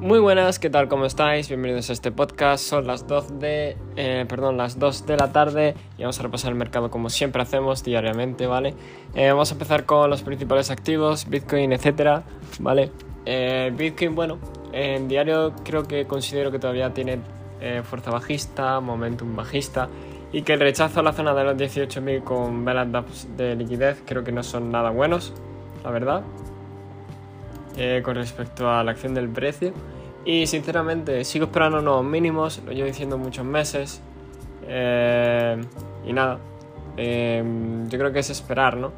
Muy buenas, ¿qué tal? ¿Cómo estáis? Bienvenidos a este podcast. Son las 2 de, eh, perdón, las 2 de la tarde y vamos a repasar el mercado como siempre hacemos diariamente, ¿vale? Eh, vamos a empezar con los principales activos, Bitcoin, etcétera, ¿vale? Eh, Bitcoin, bueno, en diario creo que considero que todavía tiene fuerza bajista, momentum bajista y que el rechazo a la zona de los 18.000 con velas de liquidez creo que no son nada buenos, la verdad. Eh, con respecto a la acción del precio. Y sinceramente sigo esperando nuevos mínimos, lo llevo diciendo muchos meses. Eh, y nada, eh, yo creo que es esperar, ¿no?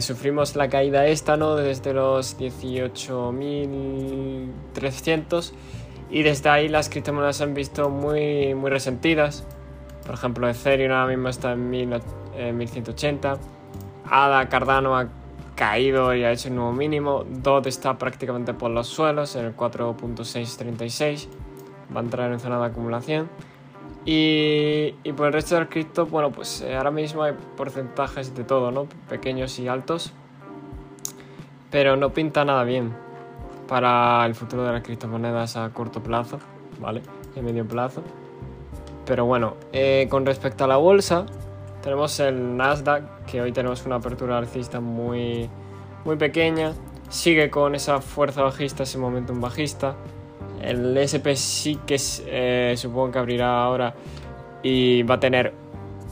sufrimos la caída esta, ¿no? Desde los 18.300 y desde ahí las criptomonedas se han visto muy, muy resentidas. Por ejemplo, Ethereum ahora mismo está en 1180. ADA, Cardano caído y ha hecho un nuevo mínimo. DOT está prácticamente por los suelos en el 4.636. Va a entrar en zona de acumulación. Y, y, por el resto del cripto, bueno, pues eh, ahora mismo hay porcentajes de todo, ¿no? Pequeños y altos. Pero no pinta nada bien para el futuro de las criptomonedas a corto plazo, ¿vale? Y medio plazo. Pero bueno, eh, con respecto a la bolsa, tenemos el Nasdaq, que hoy tenemos una apertura alcista muy, muy pequeña. Sigue con esa fuerza bajista, ese momentum bajista. El SP sí que eh, supongo que abrirá ahora y va a tener,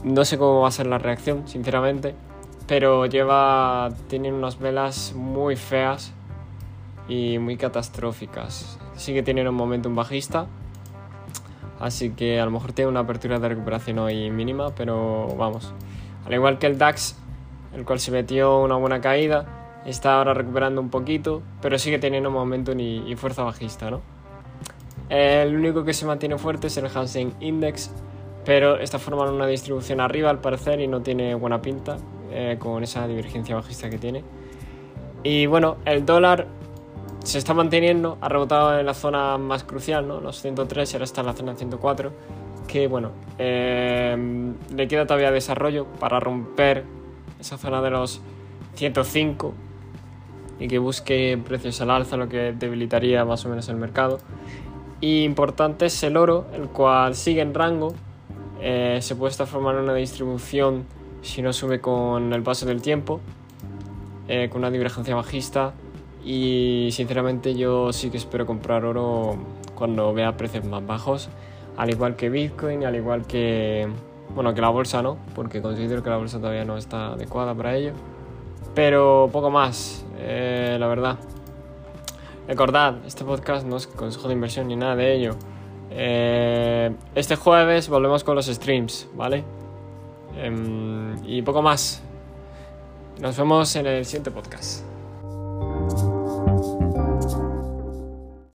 no sé cómo va a ser la reacción, sinceramente, pero lleva, tiene unas velas muy feas y muy catastróficas. Sigue teniendo un momentum bajista, Así que a lo mejor tiene una apertura de recuperación hoy mínima, pero vamos. Al igual que el DAX, el cual se metió una buena caída, está ahora recuperando un poquito, pero sigue teniendo momento y, fuerza bajista, ¿no? El único que se mantiene fuerte es el Hansen Index, pero está formando una distribución arriba al parecer y no tiene buena pinta eh, con esa divergencia bajista que tiene. Y bueno, el dólar se está manteniendo, ha rebotado en la zona más crucial, ¿no? los 103 y ahora está en la zona 104, que bueno, em, le queda todavía desarrollo para romper esa zona de los 105 y que busque precios al alza, lo que debilitaría más o menos el mercado. Y importante es el oro, el cual sigue en rango, eh, se puede estar formando una distribución si no sube con el paso del tiempo, eh, con una divergencia bajista y sinceramente yo sí que espero comprar oro cuando vea precios más bajos, al igual que Bitcoin, al igual que, bueno, que la bolsa no, porque considero que la bolsa todavía no está adecuada para ello. Pero poco más, eh, la verdad. Recordad, este podcast no es consejo de inversión ni nada de ello. Eh, este jueves volvemos con los streams, ¿vale? Em, y poco más. Nos vemos en el siguiente podcast.